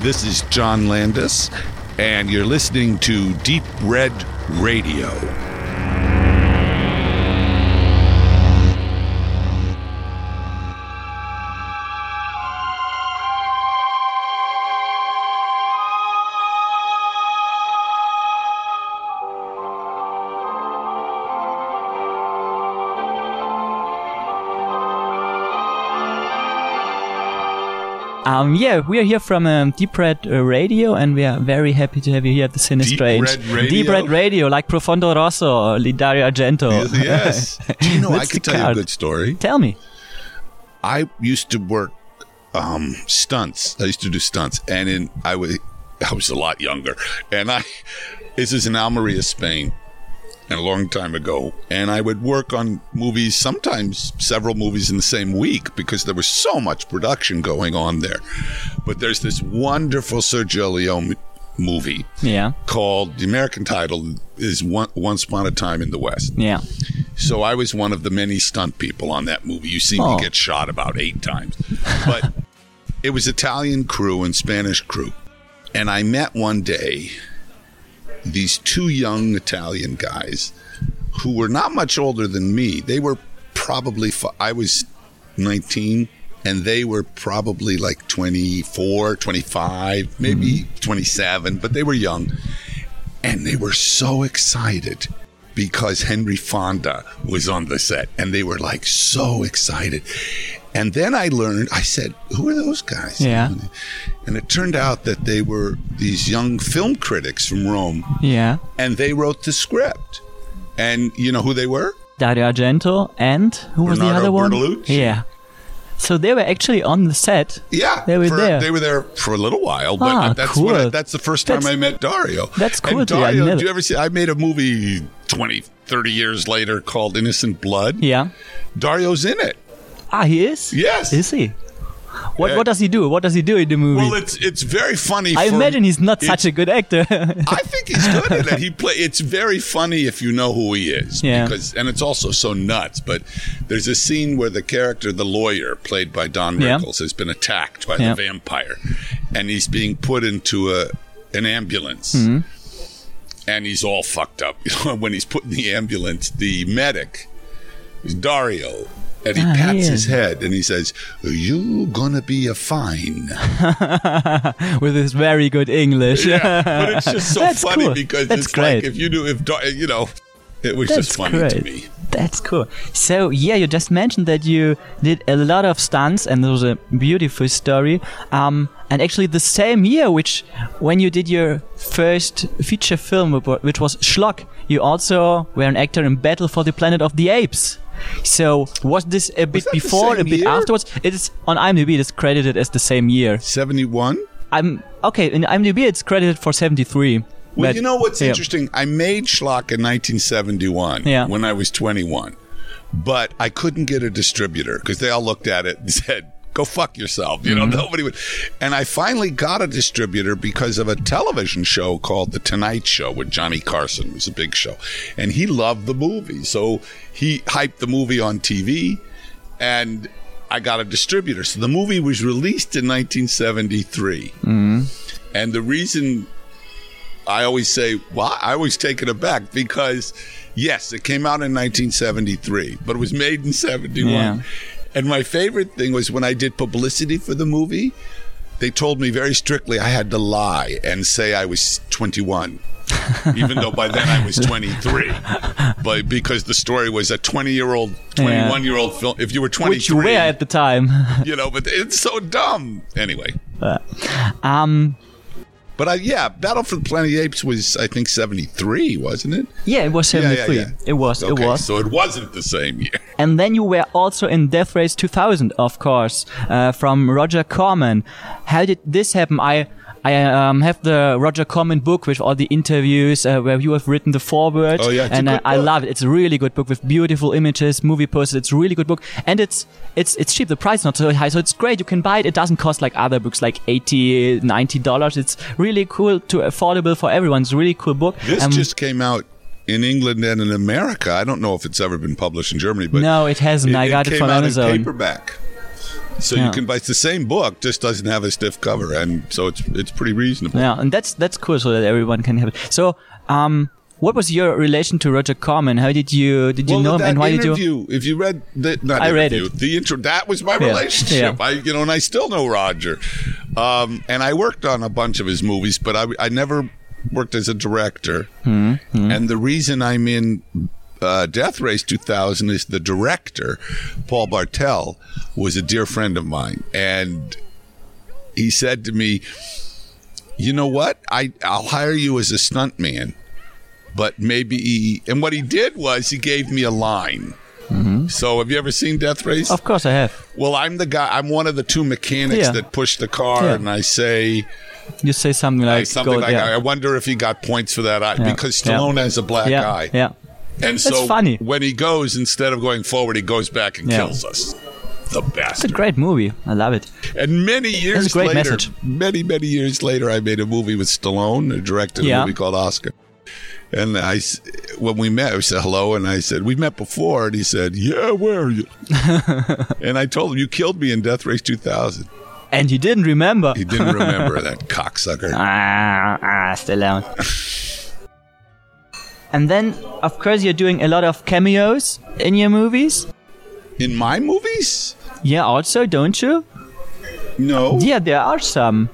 This is John Landis, and you're listening to Deep Red Radio. Um, yeah, we are here from um, Deep Red uh, Radio, and we are very happy to have you here at the Cine Deep Red Radio? Deep Red Radio, like Profondo Rosso, or Dario Argento. Yes. Do you know, I could tell you a good story. Tell me. I used to work um, stunts. I used to do stunts, and in I was I was a lot younger, and I this is in Almeria, Spain, a long time ago. And I would work on movies, sometimes several movies in the same week, because there was so much production going on there. But there's this wonderful Sergio Leone movie Yeah, called the American title is One, Once Upon a Time in the West. yeah. So I was one of the many stunt people on that movie. You see Oh. me get shot about eight times. But it was Italian crew and Spanish crew. And I met one day these two young Italian guys who were not much older than me. They were probably, I was 19 and they were probably like 24, 25, maybe mm-hmm. 27, but they were young. And they were so excited because Henry Fonda was on the set and they were like so excited. And then I learned, I said, Who are those guys? Yeah. And it turned out that they were these young film critics from Rome Yeah. and they wrote the script. And you know who they were? Dario Argento and who was the other one? Bertolucci. Yeah. So they were actually on the set. Yeah, They were for- there. They were there for a little while, but Ah, that's when I, cool. that's the first time That's- I met Dario. that's cool And. Dario, never- do you ever see? I made a movie 20, 30 years later called Innocent Blood. Yeah. Dario's in it. Ah, he is? Yes. Is he? What Yeah. What does he do? What does he do in the movie? Well, it's it's very funny. I for- imagine he's not such a good actor. I think he's good at it. He play. It's very funny if you know who he is. Yeah. Because and it's also so nuts. But there's a scene where the character, the lawyer, played by Don Yeah. Rickles, has been attacked by Yeah. the vampire, and he's being put into a an ambulance. Mm-hmm. And he's all fucked up. You know, when he's put in the ambulance, the medic is Dario. And he Ah, pats yeah. his head and he says, You gonna be a fine. With his very good English. yeah, but it's just so That's funny cool. because That's it's great. like if you knew if you know, it was That's just funny great. to me. That's cool. So yeah, you just mentioned that you did a lot of stunts, and it was a beautiful story. Um, and actually, the same year, which when you did your first feature film, which was Schlock, you also were an actor in Battle for the Planet of the Apes. So was this a bit before, a bit year? afterwards? It is on IMDb. It is credited as the same year. Seventy one. I'm okay. In IMDb, it's credited for seventy-three. Well, but- you know what's yeah. interesting? I made Schlock in 1971 Yeah. when I was 21, but I couldn't get a distributor because they all looked at it and said, "Go fuck yourself." You know, Mm-hmm. nobody would. And I finally got a distributor because of a television show called The Tonight Show with Johnny Carson. It was a big show, and he loved the movie, so he hyped the movie on TV, and I got a distributor. So the movie was released in 1973, and the reason I always say, well, I always take it aback because, yes, it came out in 1973, but it was made in 71. Yeah. And my favorite thing was when I did publicity for the movie, they told me very strictly I had to lie and say I was 21. even though by then I was 23, but because the story was a 20 year old, 21 year old film. If you were 23, Which you were at the time. you know, but it's so dumb. Anyway, um, but I, yeah, Battle for the Planet of the Apes was, I think, 73, wasn't it? yeah, it was Yeah, yeah, 73. yeah. It was. Okay, It was. so it wasn't the same year. And then you were also in Death Race 2000, of course, uh, from Roger Corman. How did this happen? I I um, have the Roger Corman book with all the interviews uh, where you have written the foreword. Oh, yeah, and I, I love it. It's a really good book with beautiful images, movie posters. It's a really good book, and it's it's it's cheap. The price is not so high, so it's great. You can buy it. It doesn't cost like other books, like 80 90 dollars. It's really cool to affordable for everyone. It's a really cool book. This Um, just came out in England and in America. I don't know if it's ever been published in Germany, but no, it hasn't. I got it, came from out Amazon. in paperback. So Yeah. you can buy it's the same book, just doesn't have a stiff cover, and so it's it's pretty reasonable. Yeah, and that's that's cool, so that everyone can have it. So, um, what was your relation to Roger Corman? How did you did you well, know him, and why did you? If you read the, not I read it. the intro, that was my Yeah, relationship. yeah. I, you know, and I still know Roger. Um, and I worked on a bunch of his movies, but I, I never worked as a director. Mm-hmm. And the reason I'm in uh, Death Race 2000 is the director, Paul Bartel, was a dear friend of mine, and he said to me, "You know what? I I'll hire you as a stuntman." but maybe he, and what he did was he gave me a line. So have you ever seen Death Race? Mm-hmm. Of course, I have. well, I'm the guy. I'm one of the two mechanics Yeah. that push the car, Yeah. and I say You say something like, something go, like, yeah. "I wonder if he got points for that eye because. Stallone has a black yeah, eye." yeah. And so funny. when he goes, instead of going forward, he goes back and Yeah. kills us. The best. It's a great movie. I love it. And many years later, message. many many years later, I made a movie with Stallone. I directed a movie called Oscar. And I, when we met, I said hello, and I said we met before, and he said, "Yeah, where are you?" and I told him, "You killed me in Death Race 2000." And you didn't remember. He didn't remember that cocksucker. Ah, ah, Stallone. and then, of course, you're doing a lot of cameos in your movies. In my movies, Yeah, also, don't you? no. Yeah, there are some.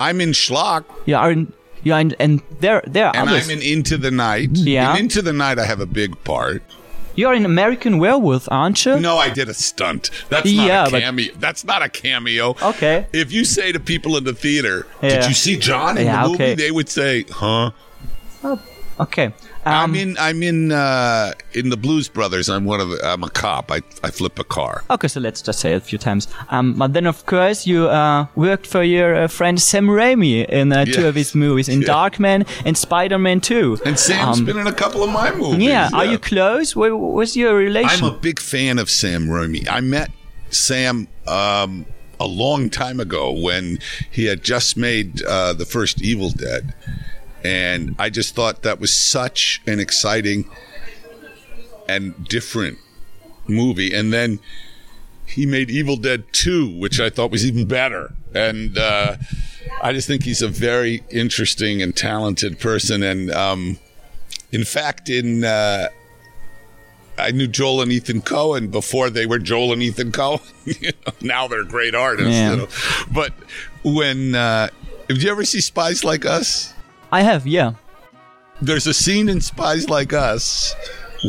I'm in Schlock, You are in, you are in, and there, there are and others. I'm in Into the Night. Yeah. In Into the Night, I have a big part. You're in American Werewolf, aren't you? No, I did a stunt. That's not Yeah, a but- cameo. That's not a cameo. Okay. If you say to people in the theater, Yeah. "Did you see John in Yeah, the movie?" okay. They would say, "Huh." Oh, okay. I'm Um, in. I'm in. Uh, in the Blues Brothers. I'm one of. The, I'm a cop. I I flip a car. okay, so let's just say it a few times. Um, but then, of course, you uh, worked for your uh, friend Sam Raimi in uh, two of his movies, in Yeah. Darkman and Spider-Man 2. And Sam's Um, been in a couple of my movies. Yeah, are you close? What was your relation? I'm a big fan of Sam Raimi. I met Sam um, a long time ago when he had just made uh, the first Evil Dead, and I just thought that was such an exciting and different movie. And then he made Evil Dead 2, which I thought was even better. And uh, I just think he's a very interesting and talented person. And um, in fact, in uh, I knew Joel and Ethan Coen before they were Joel and Ethan Coen. you know, now they're great artists. You know? But when uh, did you ever see Spies Like Us? I have, yeah. There's a scene in Spies Like Us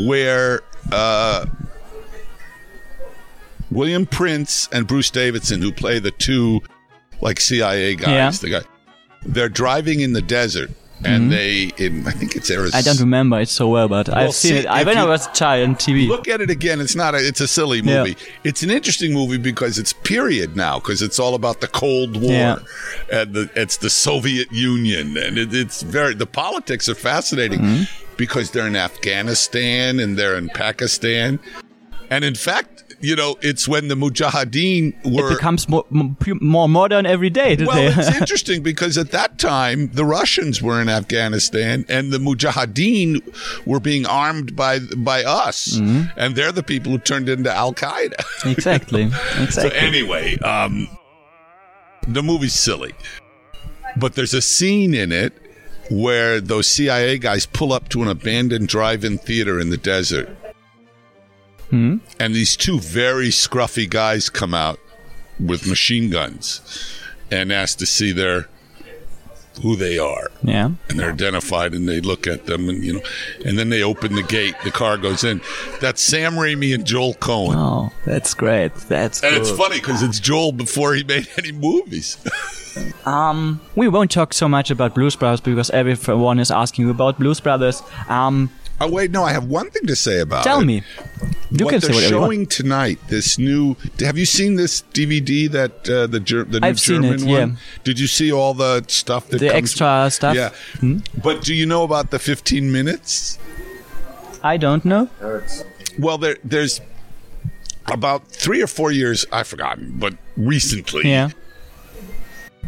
where uh, William Prince and Bruce Davidson, who play the two like CIA guys, Yeah. the guy, they're driving in the desert. And they, in, I think it's Arizona. Mm-hmm. I don't remember it so well, but I've seen see, it. I, when I you- was a child on TV. Look at it again. It's not a. It's a silly Yeah. movie. It's an interesting movie because it's period now because it's all about the Cold War Yeah. and the, it's the Soviet Union and it, it's very the politics are fascinating Mm-hmm. because they're in Afghanistan and they're in Pakistan and in fact you know it's when the Mujahideen it were becomes more, more modern every day well, today. it's interesting because at that time the Russians were in Afghanistan and the Mujahideen were being armed by by us, Mm-hmm. and they're the people who turned into Al Qaeda. exactly. exactly. so anyway, um, the movie's silly, but there's a scene in it where those CIA guys pull up to an abandoned drive-in theater in the desert. Hmm? And these two very scruffy guys come out with machine guns and ask to see their who they are. yeah. And they're identified and they look at them and you know and then they open the gate, the car goes in. That's Sam Raimi and Joel Coen. Oh, that's great. That's And it's funny because it's Joel before he made any movies. Um, we won't talk so much about Blues Brothers because everyone is asking about Blues Brothers. Um, oh wait, no, I have one thing to say about tell it. me. You what can they're say whatever you want. showing tonight, this new. Have you seen this DVD that uh, the Ger- the new I've seen German it, one? yeah. Did you see all the stuff that The extra stuff? Yeah, but do you know about the 15 minutes? I don't know. Well, there there's about three or four years. I've forgotten, but recently, Yeah.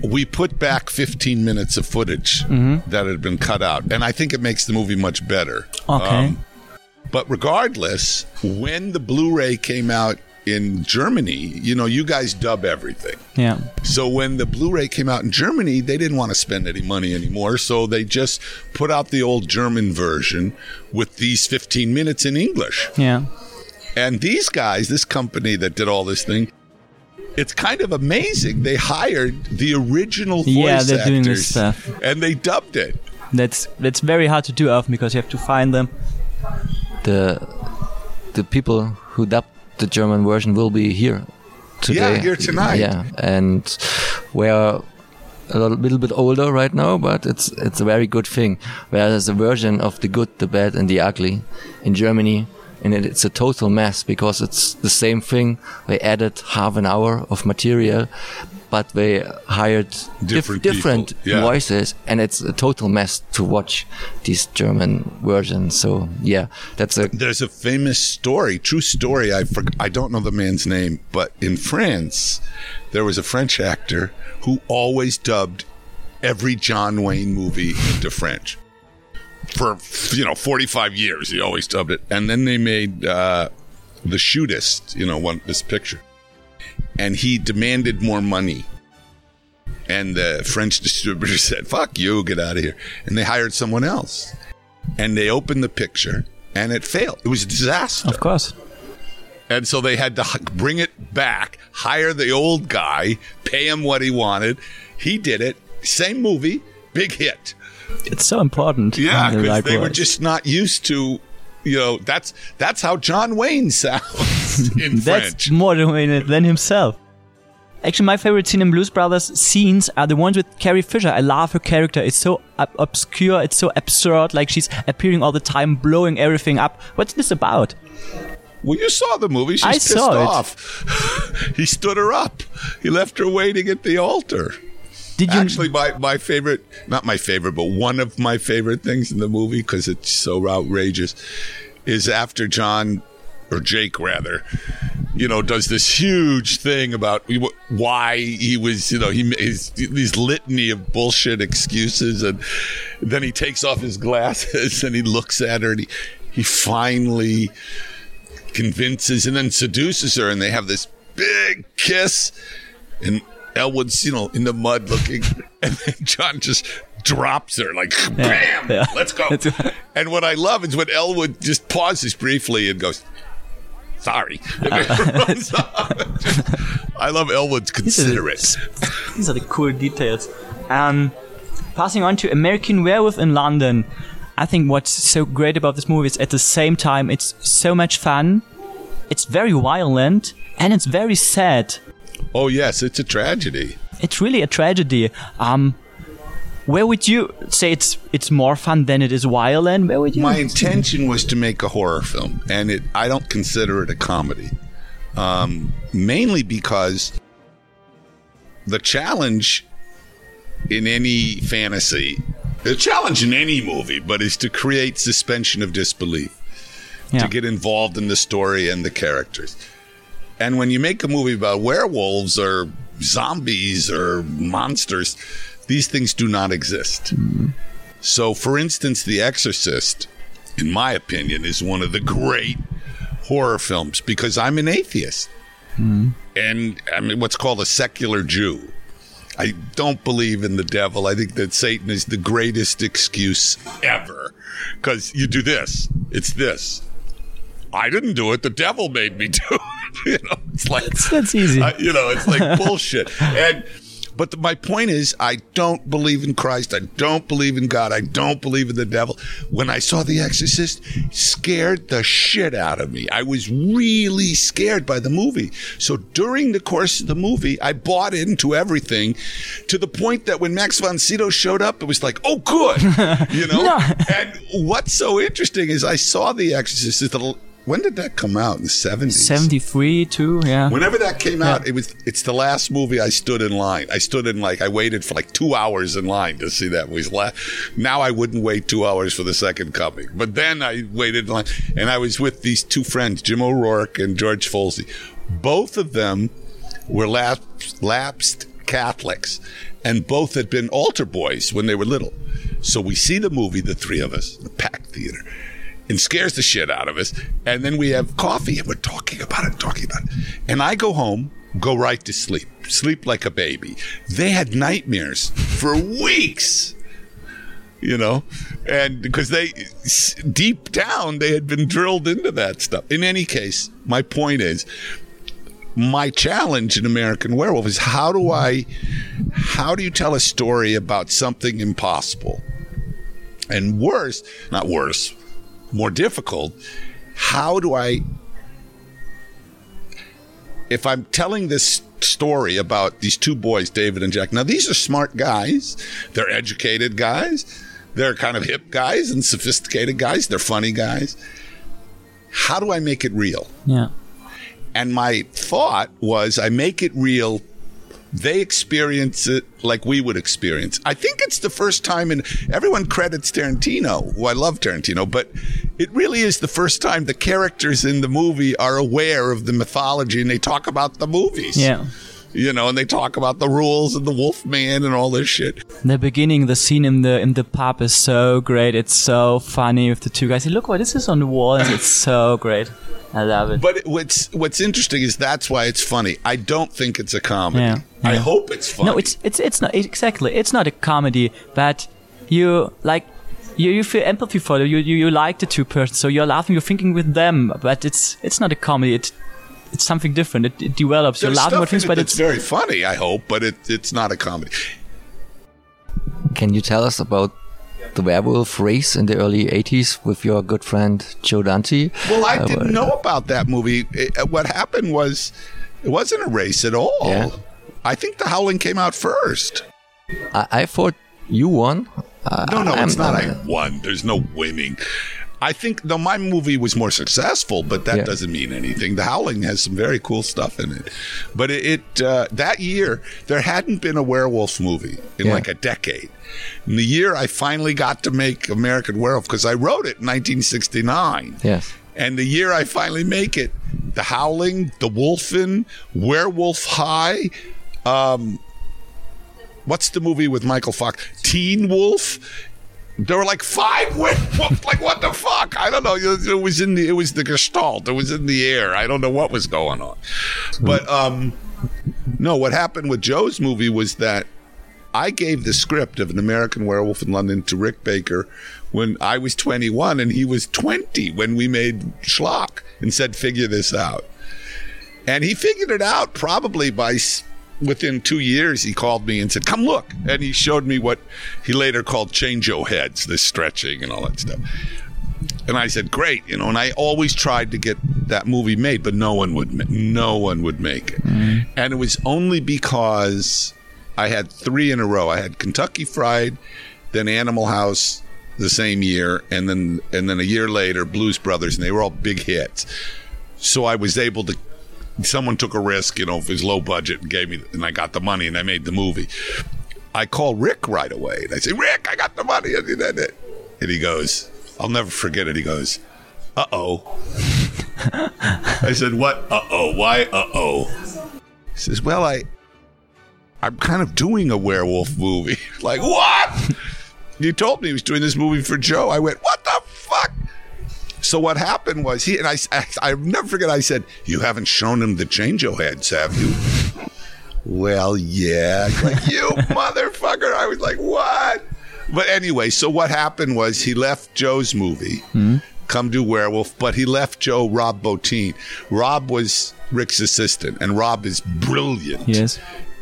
We put back 15 minutes of footage Mm-hmm. that had been cut out, and I think it makes the movie much better. Okay. Um, but regardless, when the Blu-ray came out in Germany, you know, you guys dub everything. Yeah. So when the Blu-ray came out in Germany, they didn't want to spend any money anymore, so they just put out the old German version with these 15 minutes in English. Yeah. And these guys, this company that did all this thing, it's kind of amazing. They hired the original voice Yeah, they're actors doing this stuff. and they dubbed it. That's that's very hard to do often because you have to find them. The the people who dubbed the German version will be here today. Yeah, here tonight. Yeah, and we're a little, little bit older right now, but it's it's a very good thing. Whereas the version of the good, the bad, and the ugly in Germany, and it, it's a total mess because it's the same thing. They added half an hour of material, but they hired dif- Different different yeah. voices, and it's a total mess to watch these German versions. So yeah, that's a There's a famous story, true story. I for, I don't know the man's name, but in France, there was a French actor who always dubbed every John Wayne movie into French for you know 45 years. He always dubbed it, and then they made uh, the Shootist, you know, one this picture, and he demanded more money. And the French distributor said, "Fuck you, get out of here," and they hired someone else. And they opened the picture, and it failed. It was a disaster. Of course. And so they had to bring it back, hire the old guy, pay him what he wanted. He did it. Same movie, big hit. It's so important. Yeah, because they were just not used to, you know, that's that's how John Wayne sounds in That's French. more than, than himself. Actually, my favorite scene in Blues Brothers scenes are the ones with Carrie Fisher. I love her character. It's so ob- obscure. It's so absurd. Like she's appearing all the time, blowing everything up. What's this about? Well, you saw the movie. She's I pissed saw it. off. he stood her up. He left her waiting at the altar. Did you? Actually, my, my favorite, not my favorite, but one of my favorite things in the movie, because it's so outrageous, is after John, or Jake rather, you know, does this huge thing about why he was, you know, he his these litany of bullshit excuses, and then he takes off his glasses and he looks at her and he, he finally convinces and then seduces her, and they have this big kiss, and Elwood's, you know, in the mud looking, and then John just drops her like bam, yeah. let's go. And what I love is when Elwood just pauses briefly and goes, "Sorry," and. I love Elwood's considerate. These are the cool details. Um, passing on to American Werewolf in London. I think what's so great about this movie is at the same time it's so much fun, it's very violent, and it's very sad. Oh yes, it's a tragedy. It's really a tragedy. Um, where would you say it's it's more fun than it is violent? Where would you? My intention was to make a horror film, and it I don't consider it a comedy, um, mainly because the challenge in any fantasy, the challenge in any movie, but is to create suspension of disbelief, Yeah. to get involved in the story and the characters. And when you make a movie about werewolves or zombies or monsters, these things do not exist. So, for instance, The Exorcist, in my opinion, is one of the great horror films because I'm an atheist. And I'm what's called a secular Jew. I don't believe in the devil. I think that Satan is the greatest excuse ever because you do this, it's this. I didn't do it. The devil made me do it. you know, it's like that's easy. I- you know, it's like bullshit. And but the, my point is, I don't believe in Christ. I don't believe in God. I don't believe in the devil. When I saw The Exorcist, scared the shit out of me. I was really scared by the movie. So during the course of the movie, I bought into everything to the point that when Max von Sydow showed up, it was like, oh, good, you know. No. and what's so interesting is I saw The Exorcist. The- When did that come out in the seventies? 73 too, yeah. Whenever that came out, it was it's the last movie I stood in line. I stood in like I waited for like two hours in line to see that movie. La- Now I wouldn't wait two hours for the second coming, but then I waited in line, and I was with these two friends, Jim O'Rourke and George Folsey. Both of them were lapsed, lapsed Catholics, and both had been altar boys when they were little. So we see the movie, the three of us, in a packed theater. And scares the shit out of us. And then we have coffee and we're talking about it, talking about it. And I go home, go right to sleep, sleep like a baby. They had nightmares for weeks you know, and because they deep down they had been drilled into that stuff. In any case, my point is, my challenge in American Werewolf is how do I, how do you tell a story about something impossible, and worse, not worse, more difficult, how do I, if I'm telling this story about these two boys, David and Jack. Now, these are smart guys. They're educated guys. They're kind of hip guys and sophisticated guys. They're funny guys. How do I make it real? Yeah. And my thought was I make it real. They experience it like we would experience. I think it's the first time, and everyone credits Tarantino, who I love Tarantino, but it really is the first time the characters in the movie are aware of the mythology and they talk about the movies. Yeah. You know, and they talk about the rules and the wolf man and all this shit. The beginning, the scene in the in the pub is so great. It's so funny with the two guys. Say, look what this is on the wall, and it's so great. I love it. But it- what's what's interesting is that's why it's funny. I don't think it's a comedy. Yeah, I hope it's funny. No, it's it's it's not exactly. It's not a comedy, but you like you, you feel empathy for them. You, you you like the two persons, so you're laughing, you're thinking with them. But it's it's not a comedy. It it's something different. It, it develops. There's you're laughing about things, it but that's it's very funny. I hope, but it, it's not a comedy. Can you tell us about the werewolf race in the early 80s with your good friend Joe Dante? Well, I Uh, didn't know about that movie. It- uh, what happened was it wasn't a race at all. Yeah. I think The Howling came out first. I, I thought you won. Uh, No, no, I'm- it's not. I'm- I won. There's no winning. I think though my movie was more successful, but that Yeah. doesn't mean anything. The Howling has some very cool stuff in it, but it, it uh, that year there hadn't been a werewolf movie in Yeah. like a decade. In the year I finally got to make American Werewolf because I wrote it in 1969. Yes. And the year I finally make it, The Howling, The Wolfen, Werewolf High, um, what's the movie with Michael Fox? Teen Wolf. There were like five werewolves. Like what the fuck? I don't know. It was in the. It was the Gestalt. It was in the air. I don't know what was going on. But um, no. What happened with Joe's movie was that I gave the script of an American Werewolf in London to Rick Baker when I was 21 and he was 20 when we made Schlock and said, figure this out. And he figured it out probably by within two years. He called me and said, come look. And he showed me what he later called change-o heads, the stretching and all that stuff. And I said, great, you know, and I always tried to get that movie made, but no one would, no one would make it. Mm-hmm. And it was only because I had three in a row. I had Kentucky Fried, then Animal House the same year, and then, and then a year later, Blues Brothers, and they were all big hits. So I was able to, someone took a risk, you know, if was low budget and gave me, and I got the money and I made the movie. I call Rick right away and I say, Rick, I got the money. And he- goes, I'll never forget it. He goes, uh oh. I said, what? Uh oh. Why? Uh oh. He says, well, I, I'm kind of doing a werewolf movie. like, what? you told me he was doing this movie for Joe. I went, what? So what happened was he and I, I, I never forget. I said, "You haven't shown him the change-o heads, have you?" well, yeah. Like you motherfucker. I was like, "What?" But anyway, so what happened was he left Joe's movie, hmm? Come Do Werewolf, but he left Joe Rob Bottin. Rob was Rick's assistant, and Rob is brilliant yes.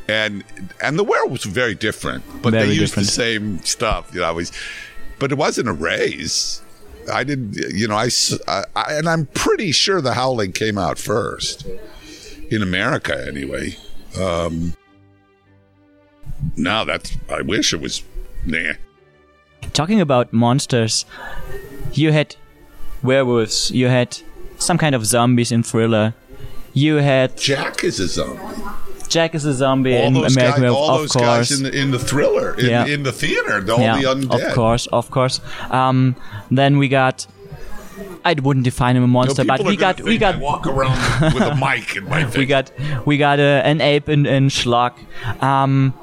and and the werewolves were very different, but Very they used different. the same stuff. You know, I was, but it wasn't a raise. I didn't, you know, I and I'm pretty sure the Howling came out first in America, anyway. Um, now that's I wish it was. Nah, Talking about monsters, you had werewolves. You had some kind of zombies in Thriller. You had Jack is a zombie. Jack is a zombie All in American guys, Werewolf, all of those course. guys in the in the thriller in, Yeah. in the theater, all yeah, the undead. of course, of course. Um, then we got. I wouldn't define him a monster, but we got we I got walk around with a mic in my face. we got we got a, an ape in, in Schlock. Um,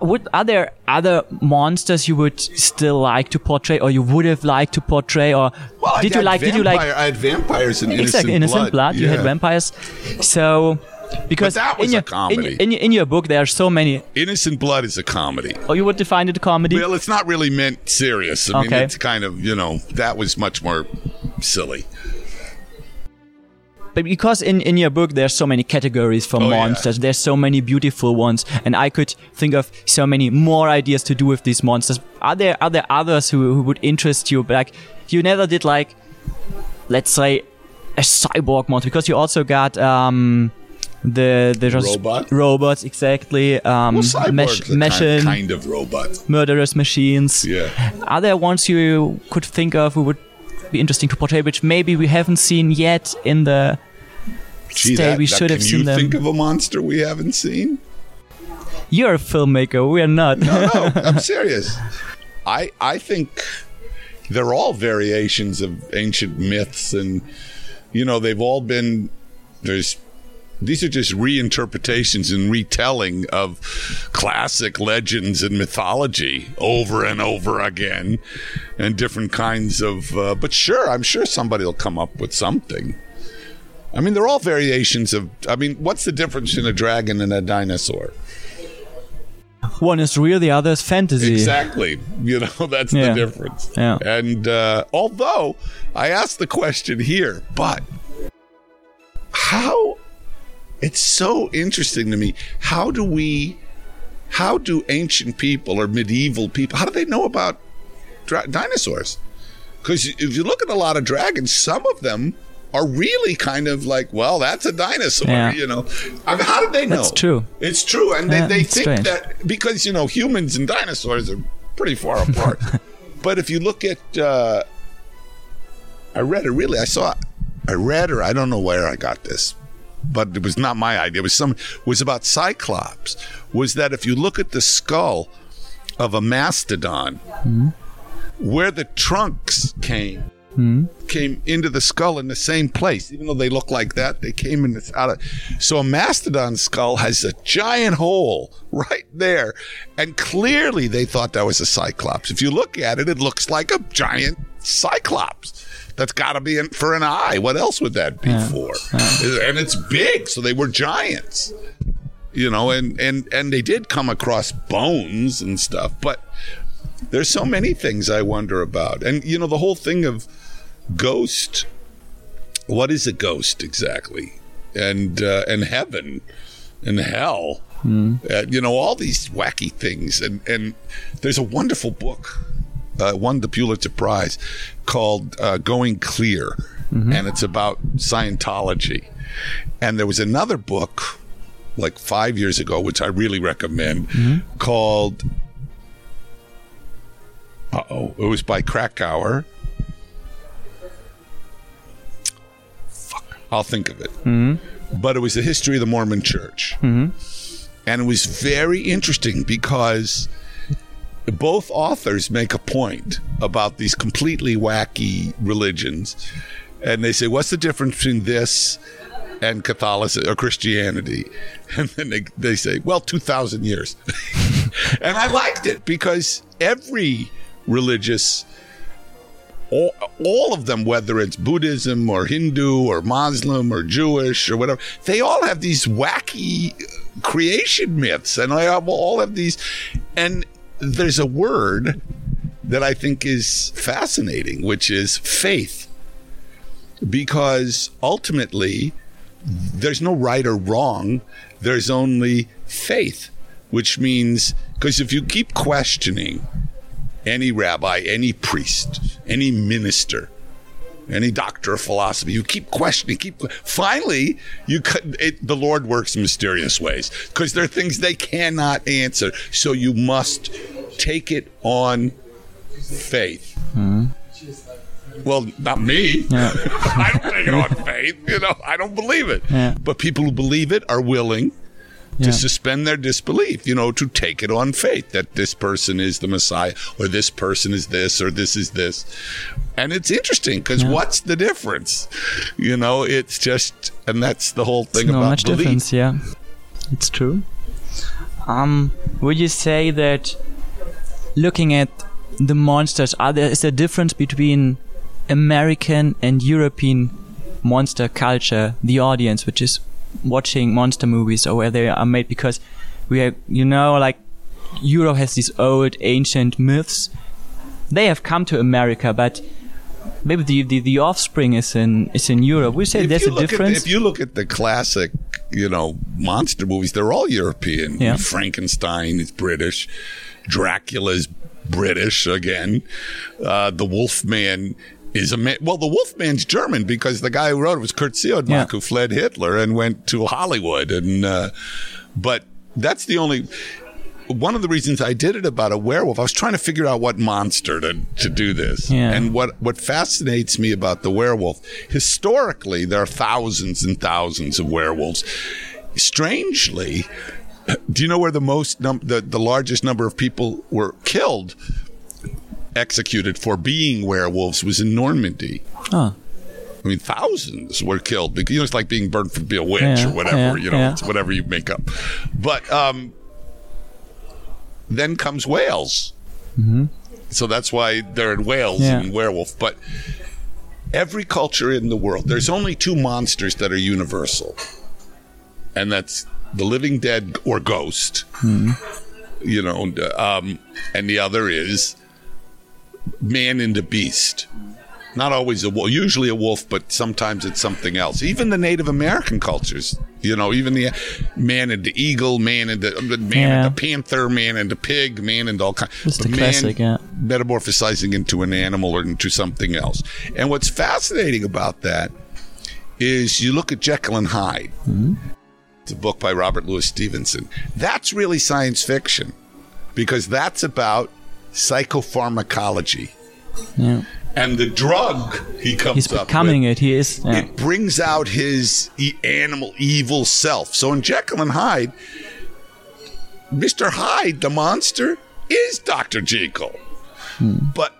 would are there other monsters you would still like to portray, or you would have liked to portray, or Well, did you like? Did you like I had vampires in exactly Innocent innocent blood? You had vampires, so because that was in a your, comedy. In, in, in your book there are so many. Innocent Blood is a comedy. Oh, you would define it a comedy? Well, it's not really meant serious. I mean, Okay. it's kind of you know that was much more silly. but because in, in your book there's so many categories for Oh, yeah. monsters there's so many beautiful ones and i could think of so many more ideas to do with these monsters are there are there others who, who would interest you like you never did like let's say a cyborg monster because you also got um the the just Robot? robots exactly um Well, mesh, kind, machine kind of robot. murderous machines Yeah. are there ones you could think of who would be interesting to portray which maybe we haven't seen yet in the Gee, state that- we that- should have can seen you them think of a monster we haven't seen? You're a filmmaker. We are not. No, no, I'm serious. I I think they're all variations of ancient myths, and you know they've all been there's. These are just reinterpretations and retelling of classic legends and mythology over and over again, and different kinds of. Uh, but sure, I'm sure somebody will come up with something. I mean, they're all variations of. I mean, what's the difference in a dragon and a dinosaur? One is real, the other is fantasy. Exactly. You know, that's Yeah. the difference. Yeah. And uh, although I asked the question here, but how it's so interesting to me. How do we, how do ancient people or medieval people, how do they know about dra- dinosaurs? Because if you look at a lot of dragons, some of them are really kind of like, well, that's a dinosaur, Yeah. you know. I mean, how did they know? It's true. It's true, and they, Yeah, they it's think strange. that because you know humans and dinosaurs are pretty far apart. but if you look at, uh, I read it really. I saw, I read or I don't know where I got this, but it was not my idea. It was some was about Cyclops. Was that if you look at the skull of a mastodon, where the trunks came came into the skull in the same place, even though they look like that. They came in this out of. So a mastodon skull has a giant hole right there, and clearly they thought that was a cyclops. If you look at it, it looks like a giant cyclops. That's got to be in, for an eye. What else would that be for? And it's big, so they were giants. You know, and and and they did come across bones and stuff, but there's so many things I wonder about. And you know, the whole thing of ghost. What is a ghost exactly? And uh, and heaven and hell. Uh, you know all these wacky things. And and there's a wonderful book, uh, won the Pulitzer Prize, called uh, "Going Clear," and it's about Scientology. And there was another book, like five years ago, which I really recommend, called uh oh. It was by Krakauer. Fuck. I'll think of it. But it was the history of the Mormon church. And it was very interesting because both authors make a point about these completely wacky religions. And they say, what's the difference between this and Catholicism or Christianity? And then they, they say, well, 2,000 years. and I liked it because every religious all, all of them, whether it's Buddhism or Hindu or Muslim or Jewish or whatever, they all have these wacky creation myths, and I all have these. And there's a word that I think is fascinating, which is faith, because ultimately there's no right or wrong. There's only faith, which means because if you keep questioning any rabbi, any priest, any minister, any doctor of philosophy, you keep questioning, keep finally you it, the Lord works mysterious ways because there are things they cannot answer. So you must take it on faith. Well, not me. I don't take it on faith. You know, I don't believe it. Yeah. But people who believe it are willing Yeah. to suspend their disbelief, you know, to take it on faith that this person is the Messiah or this person is this or this is this. And it's interesting because what's the difference? You know, it's just, and that's the whole thing no about much belief. difference. Yeah, it's true. Um, would you say that looking at the monsters, are there is there a difference between American and European monster culture, the audience which is watching monster movies or where they are made because we are, you know, like Europe has these old ancient myths. They have come to America, but maybe the, the, the offspring is in is in Europe. We say If there's a difference. if you look at the classic, you know, monster movies, they're all European. Yeah. Frankenstein is British. Dracula's British again. Uh, the Wolfman is a man. Well, the Wolfman's German because the guy who wrote it was Kurt Siodmak, Yeah. who fled Hitler and went to Hollywood. And uh, but that's the only. One of the reasons I did it about a werewolf, I was trying to figure out what monster to, to do this. Yeah. And what, what fascinates me about the werewolf, historically, there are thousands and thousands of werewolves. Strangely, do you know where the most num- the, the largest number of people were killed, executed for being werewolves was in Normandy? oh, I mean, thousands were killed because you know it's like being burned for being a witch Yeah, or whatever. yeah, you know, yeah. it's whatever you make up. But um, then comes Wales. So that's why they're in Wales and werewolf. But every culture in the world, there's only two monsters that are universal, and that's the living dead or ghost. Hmm. You know, um, and the other is man into beast. Not always a wolf, usually a wolf, but sometimes it's something else. Even the Native American cultures, you know, even the man into eagle, man into um, man Yeah. into panther, man into pig, man into all kinds. That's the classic, yeah. Metamorphosizing into an animal or into something else. And what's fascinating about that is you look at Jekyll and Hyde. It's a book by Robert Louis Stevenson. That's really science fiction because that's about psychopharmacology. yeah. And the drug he comes He's becoming with, it. He is. Yeah. it brings out his animal evil self. So in Jekyll and Hyde, Mr. Hyde, the monster, is Dr. Jekyll. Hmm. But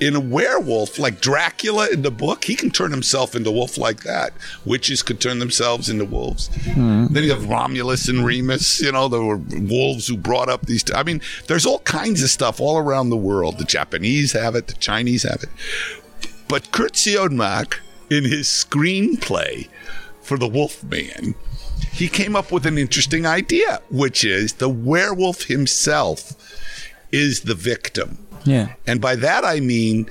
in a werewolf, like Dracula in the book, he can turn himself into a wolf like that. Witches could turn themselves into wolves. Hmm. Then you have Romulus and Remus, you know, there were wolves who brought up these. I mean, there's all kinds of stuff all around the world. The Japanese have it, the Chinese have it. But Kurt Siodmak, in his screenplay for The Wolf Man, he came up with an interesting idea, which is the werewolf himself is the victim. Yeah. And by that I mean,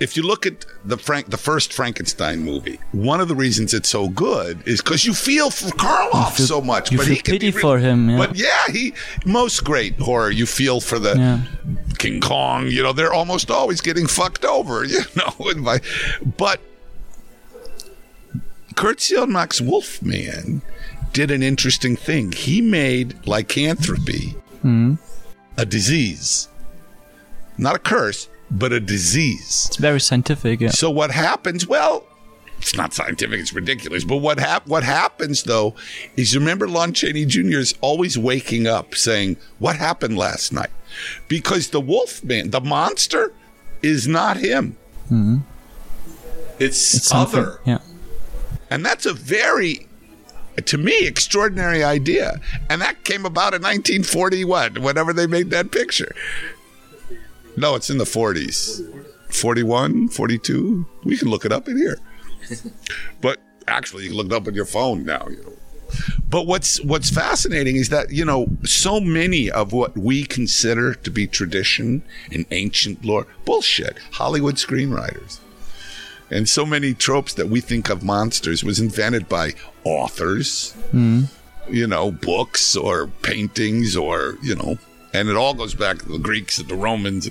if you look at the Frank, the first Frankenstein movie, one of the reasons it's so good is because you feel for Karloff feel- so much. you but feel he can pity re- for him, yeah. But yeah, he most great horror you feel for the Yeah. King Kong. You know, they're almost always getting fucked over. You know, but Kurt Siodmak's Wolfman did an interesting thing. He made lycanthropy mm-hmm. a disease, not a curse, but a disease. It's very scientific. Yeah. So what happens? Well, it's not scientific; it's ridiculous. But what hap- what happens though is, you remember Lon Chaney Jr. is always waking up saying, "What happened last night?" Because the wolf man, the monster, is not him. Mm-hmm. It's, It's other. Yeah. And that's a very, to me, extraordinary idea. And that came about in 1941, whenever they made that picture. No, it's in the 40s. 41, 42. We can look it up in here. But actually, you can look it up on your phone now. You know. But what's what's fascinating is that you know so many of what we consider to be tradition and ancient lore bullshit. Hollywood screenwriters and so many tropes that we think of monsters was invented by authors hmm. you know books or paintings or you know and it all goes back to the greeks and the romans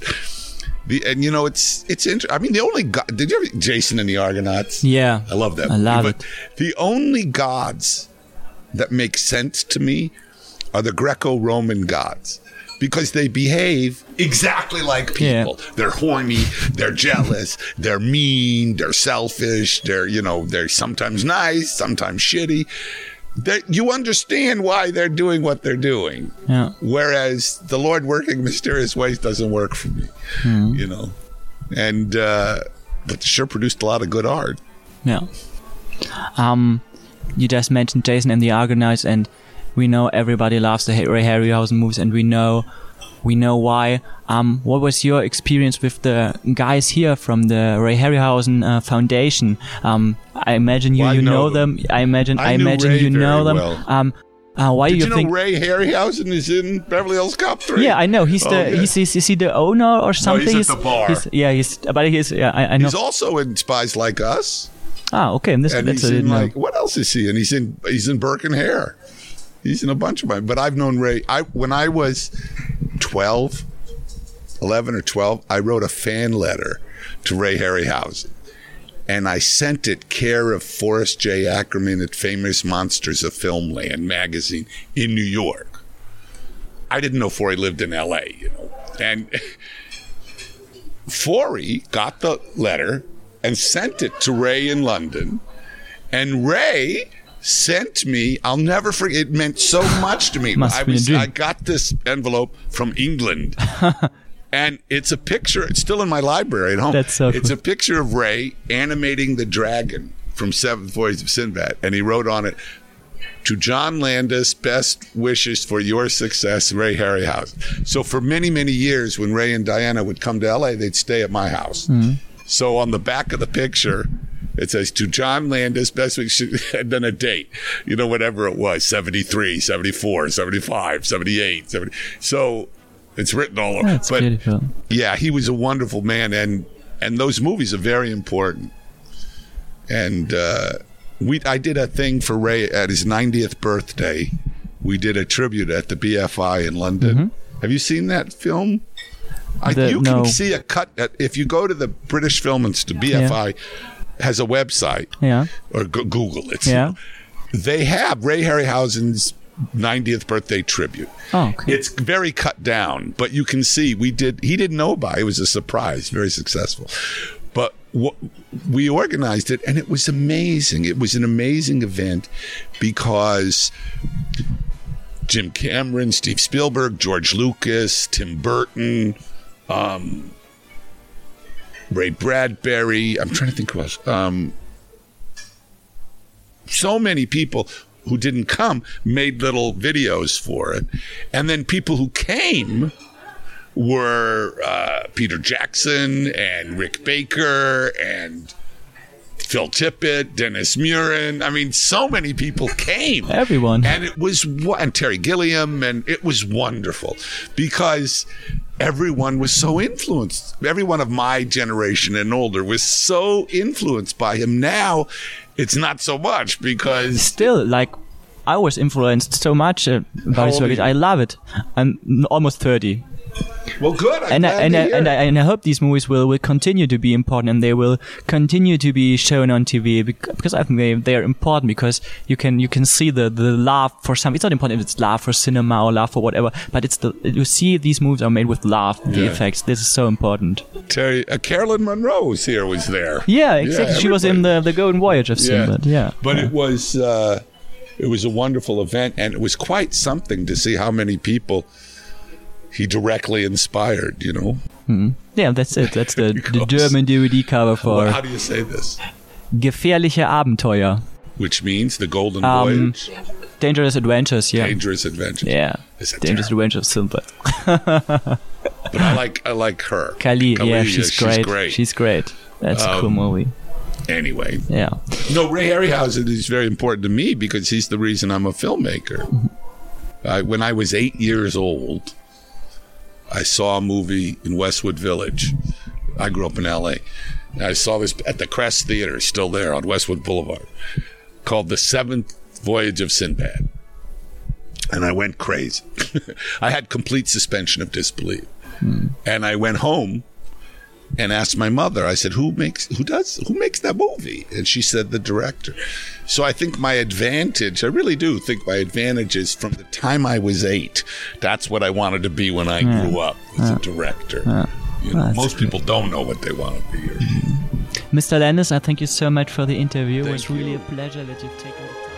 the, and you know it's it's inter- i mean the only god did you ever jason and the argonauts Yeah. i love that I movie, love but it. the only gods that make sense to me are the greco-roman gods because they behave exactly like Yeah. people they're horny they're jealous they're mean they're selfish they're you know they're sometimes nice sometimes shitty they you understand why they're doing what they're doing Yeah. whereas the lord working mysterious ways doesn't work for me you know and uh but sure produced a lot of good art Yeah. Um, you just mentioned Jason and the Argonauts, and we know everybody loves the Ray Harryhausen movies, and we know we know why. Um, what was your experience with the guys here from the Ray Harryhausen uh, Foundation? Um, I imagine you, Well, you know know them. I imagine I I, imagine Ray you know them. well. Um, uh, why Did do you, you know think? Ray Harryhausen is in Beverly Hills Cop 3? yeah, I know. He's the Okay. he's, he's is he the owner or something? He's at the bar. he's- yeah, he's but he's yeah. I, I know. He's also in Spies Like Us. ah, okay. And This, and that's he's in like what else is he in? He's in he's in Burke and Hare. He's in a bunch of mine. But I've known Ray. I when I was 12, 11 or twelve, I wrote a fan letter to Ray Harryhausen. And I sent it care of Forrest J. Ackerman at Famous Monsters of Filmland magazine in New York. I didn't know Forry lived in L.A. You know, and Forry got the letter and sent it to Ray in London. And Ray sent me, I'll never forget, it meant so much to me. I, have been a was. I got this envelope from England. and it's a picture, it's still in my library at home. That's so It's cool. a picture of Ray animating the dragon from Seventh Voyage of Sinbad. And he wrote on it, to John Landis, best wishes for your success, Ray Harryhausen. So for many, many years, when Ray and Diana would come to LA, they'd stay at my house. Mm-hmm. So on the back of the picture, it says to John Landis, best wishes, and then a date, you know, whatever it was 73, 74, 75, 78, 70. So it's written all over. That's but beautiful. yeah, he was a wonderful man, and and those movies are very important. And uh, we, I did a thing for Ray at his 90th birthday. We did a tribute at the BFI in London. Have you seen that film? I, Mm-hmm. You no. can see a cut. At, if you go to the British Film Institute, BFI has a website, Yeah. or go- Google it. Yeah. They have Ray Harryhausen's 90th birthday tribute. Oh, okay. It's very cut down, but you can see we did. He didn't know about it. It was a surprise, very successful. But what, we organized it, and it was amazing. It was an amazing event because Jim Cameron, Steve Spielberg, George Lucas, Tim Burton, um, Ray Bradbury. I'm trying to think who else. Um, so many people who didn't come made little videos for it. And then people who came were uh, Peter Jackson and Rick Baker and Phil Tippett, Dennis Muren. I mean, so many people came. Everyone. And it was, and Terry Gilliam, and it was wonderful because everyone was so influenced. Everyone of my generation and older was so influenced by him. Now, it's not so much because Still, like, I was influenced so much uh, by his work. I love it. I'm almost 30. Well, good. I'm and I, and I, and. I and I hope these movies will, will continue to be important and they will continue to be shown on TV because I think they they are important because you can you can see the the love for some. It's not important if it's love for cinema or love for whatever, but it's the you see these movies are made with love. The Yeah. effects. This is so important. Terry, uh, Caroline Munro was here. Was there? Yeah, exactly. she was in the the Golden Voyage of Sinbad. Yeah, But yeah. it was uh, it was a wonderful event, and it was quite something to see how many people he directly inspired. You know, yeah, that's it. That's the the German DVD cover for Well, how do you say this? Gefährliche Abenteuer, Which means the Golden Um, Voyage, Dangerous Adventures. Yeah, Dangerous Adventures. yeah, Dangerous terrible? Adventures of Sinbad. But I like I like her. Kali, Kali, yeah, she's, great. She's great. She's great. That's a cool Um, movie. anyway, Yeah. no, Ray Harryhausen is very important to me because he's the reason I'm a filmmaker. I, when I was eight years old, I saw a movie in Westwood Village. I grew up in LA. And I saw this at the Crest Theater, still there on Westwood Boulevard, called The Seventh Voyage of Sinbad. And I went crazy. I had complete suspension of disbelief. Hmm. And I went home and asked my mother. I said, "Who makes who does who makes that movie?" And she said, "The director." So I think my advantage, I really do think my advantage is from the time I was eight. That's what I wanted to be when I grew up was a director. You know, That's most people don't know what they want to be. Mr. Mm-hmm. Landis, I thank you so much for the interview. it Thank was really a pleasure that you've taken the time.